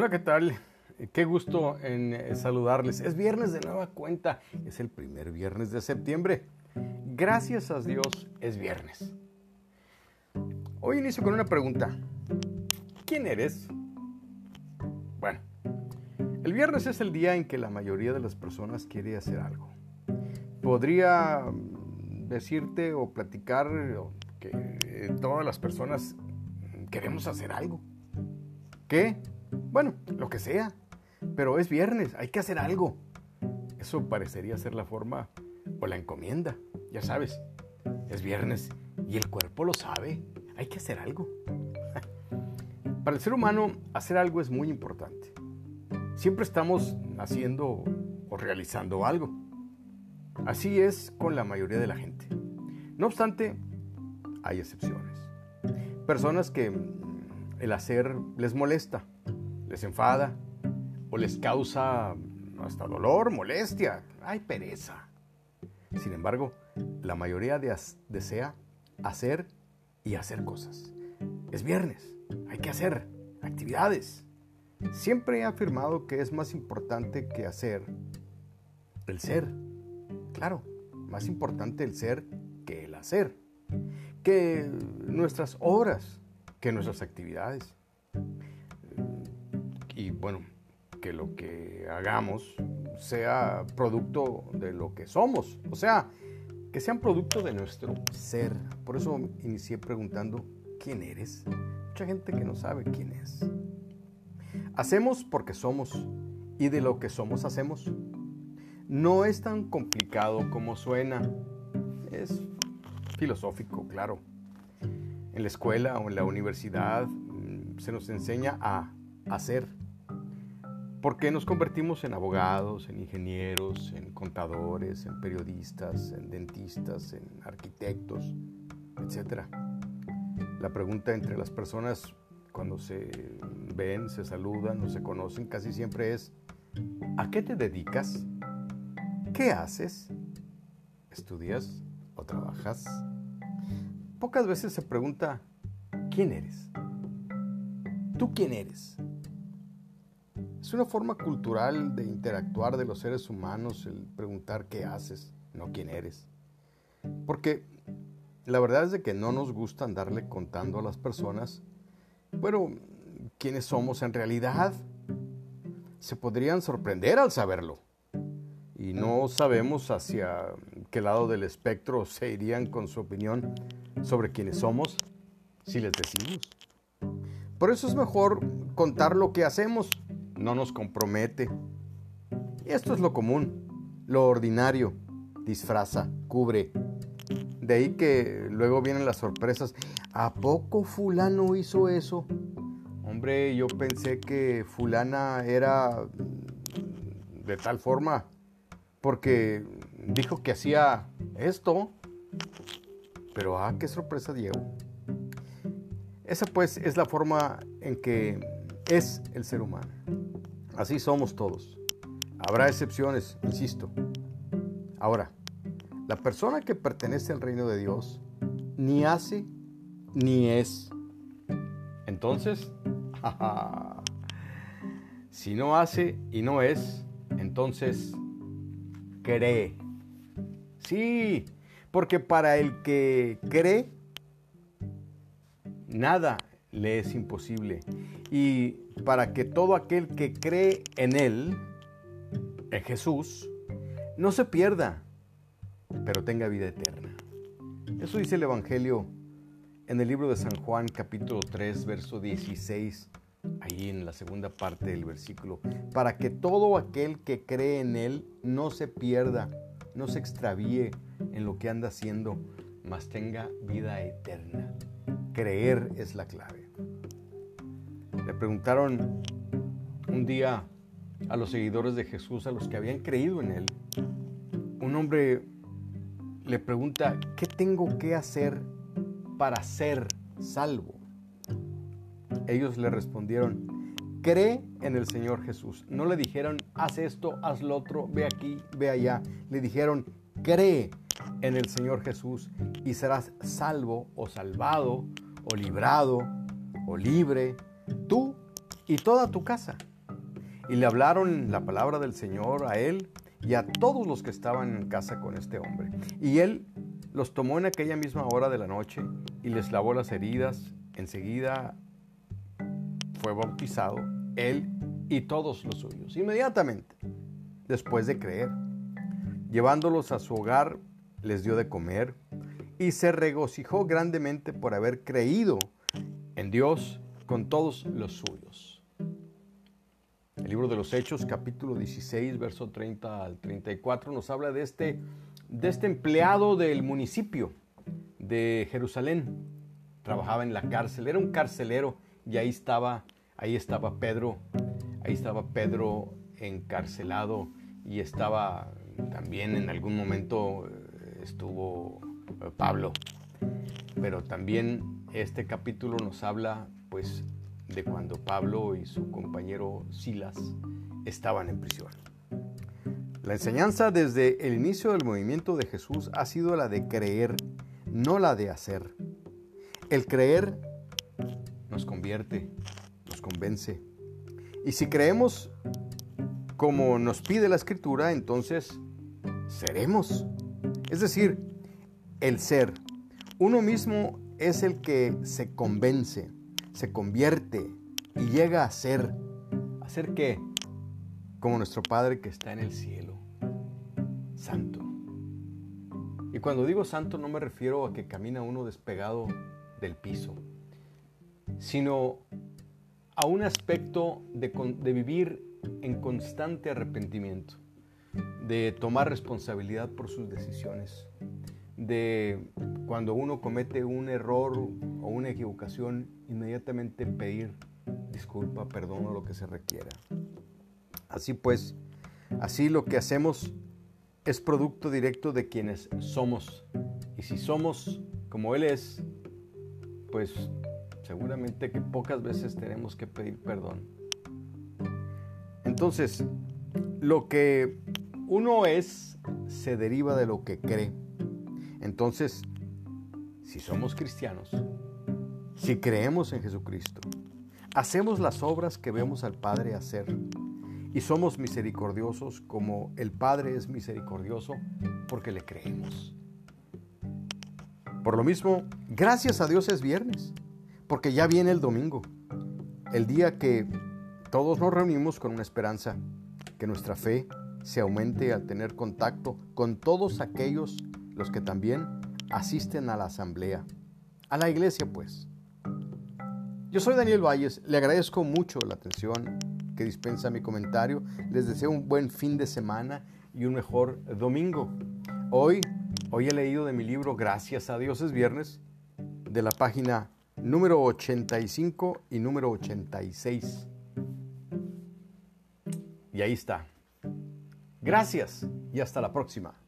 Hola, ¿qué tal? Qué gusto en eh, saludarles. Es viernes de nueva cuenta. Es el primer viernes de septiembre. Gracias a Dios es viernes. Hoy inicio con una pregunta. ¿Quién eres? Bueno, el viernes es el día en que la mayoría de las personas quiere hacer algo. Podría mm, decirte o platicar que eh, todas las personas queremos hacer algo. ¿Qué? Bueno, lo que sea. Pero es viernes, hay que hacer algo. Eso parecería ser la forma o la encomienda. Ya sabes, es viernes y el cuerpo lo sabe. Hay que hacer algo. Para el ser humano, hacer algo es muy importante. Siempre estamos haciendo o realizando algo. Así es con la mayoría de la gente. No obstante, hay excepciones. Personas que el hacer les molesta, les enfada o les causa hasta dolor, molestia, hay pereza. Sin embargo, la mayoría desea hacer y hacer cosas. Es viernes, hay que hacer actividades. Siempre he afirmado que es más importante que hacer el ser. Claro, más importante el ser que el hacer. Que nuestras obras, que nuestras actividades. Bueno, que lo que hagamos sea producto de lo que somos, o sea, que sean producto de nuestro ser. Por eso inicié preguntando, ¿quién eres? Mucha gente que no sabe quién es. Hacemos porque somos y de lo que somos hacemos. No es tan complicado como suena. Es filosófico, claro. En la escuela o en la universidad mm, se nos enseña a hacer. Porque nos convertimos en abogados, en ingenieros, en contadores, en periodistas, en dentistas, en arquitectos, etc. La pregunta entre las personas cuando se ven, se saludan o se conocen casi siempre es, ¿a qué te dedicas? ¿Qué haces? ¿Estudias o trabajas? Pocas veces se pregunta, ¿quién eres? ¿Tú quién eres? Es una forma cultural de interactuar de los seres humanos el preguntar qué haces, no quién eres. Porque la verdad es de que no nos gusta andarle contando a las personas, bueno, quiénes somos en realidad. Se podrían sorprender al saberlo. Y no sabemos hacia qué lado del espectro se irían con su opinión sobre quiénes somos si les decimos. Por eso es mejor contar lo que hacemos, no nos compromete. Esto es lo común, lo ordinario, disfraza, cubre. De ahí que luego vienen las sorpresas. ¿A poco fulano hizo eso? Hombre, yo pensé que fulana era de tal forma porque dijo que hacía esto. Pero ah, qué sorpresa Diego. Esa pues es la forma en que es el ser humano. Así somos todos. Habrá excepciones, insisto. Ahora, la persona que pertenece al reino de Dios ni hace ni es. Entonces, si no hace y no es, entonces cree. Sí, porque para el que cree, nada le es imposible. Y para que todo aquel que cree en Él, en Jesús, no se pierda, pero tenga vida eterna. Eso dice el Evangelio en el libro de San Juan capítulo 3, verso 16, ahí en la segunda parte del versículo, para que todo aquel que cree en Él no se pierda, no se extravíe en lo que anda haciendo, mas tenga vida eterna. Creer es la clave. Le preguntaron un día a los seguidores de Jesús, a los que habían creído en Él, un hombre le pregunta, ¿qué tengo que hacer para ser salvo? Ellos le respondieron, cree en el Señor Jesús. No le dijeron, haz esto, haz lo otro, ve aquí, ve allá. Le dijeron, cree en el Señor Jesús y serás salvo o salvado o librado o libre, tú y toda tu casa. y le hablaron la palabra del Señor a él y a todos los que estaban en casa con este hombre. Y él los tomó en aquella misma hora de la noche y les lavó las heridas. Enseguida fue bautizado él y todos los suyos, inmediatamente, después de creer. Llevándolos a su hogar, les dio de comer y se regocijó grandemente por haber creído en Dios con todos los suyos. El libro de los Hechos, capítulo 16, verso 30 al 34, nos habla de este, de este empleado del municipio de Jerusalén. Trabajaba en la cárcel, era un carcelero y ahí estaba, ahí estaba Pedro, ahí estaba Pedro encarcelado y estaba también en algún momento eh, estuvo Pablo. Pero también este capítulo nos habla pues de cuando Pablo y su compañero Silas estaban en prisión. La enseñanza desde el inicio del movimiento de Jesús ha sido la de creer, no la de hacer. El creer nos convierte, nos convence. Y si creemos como nos pide la escritura, entonces seremos. Es decir, el ser. Uno mismo es el que se convence, se convierte y llega a ser. ¿A ser qué? Como nuestro Padre que está en el cielo. Santo. Y cuando digo santo no me refiero a que camina uno despegado del piso, sino a un aspecto de, de vivir en constante arrepentimiento, de tomar responsabilidad por sus decisiones, de cuando uno comete un error o una equivocación, inmediatamente pedir disculpa, perdón o lo que se requiera. Así pues, así lo que hacemos es producto directo de quienes somos. Y si somos como Él es, pues seguramente que pocas veces tenemos que pedir perdón. Entonces, lo que uno es se deriva de lo que cree. Entonces, si somos cristianos, si creemos en Jesucristo, hacemos las obras que vemos al Padre hacer y somos misericordiosos como el Padre es misericordioso porque le creemos. Por lo mismo, gracias a Dios es viernes, porque ya viene el domingo, el día que todos nos reunimos con una esperanza, que nuestra fe se aumente al tener contacto con todos aquellos los que también asisten a la asamblea, a la iglesia pues. Yo soy Daniel Valles, le agradezco mucho la atención que dispensa mi comentario, les deseo un buen fin de semana y un mejor domingo. Hoy, hoy he leído de mi libro Gracias a Dios es viernes, de la página número 85 y número 86. Y ahí está. Gracias y hasta la próxima.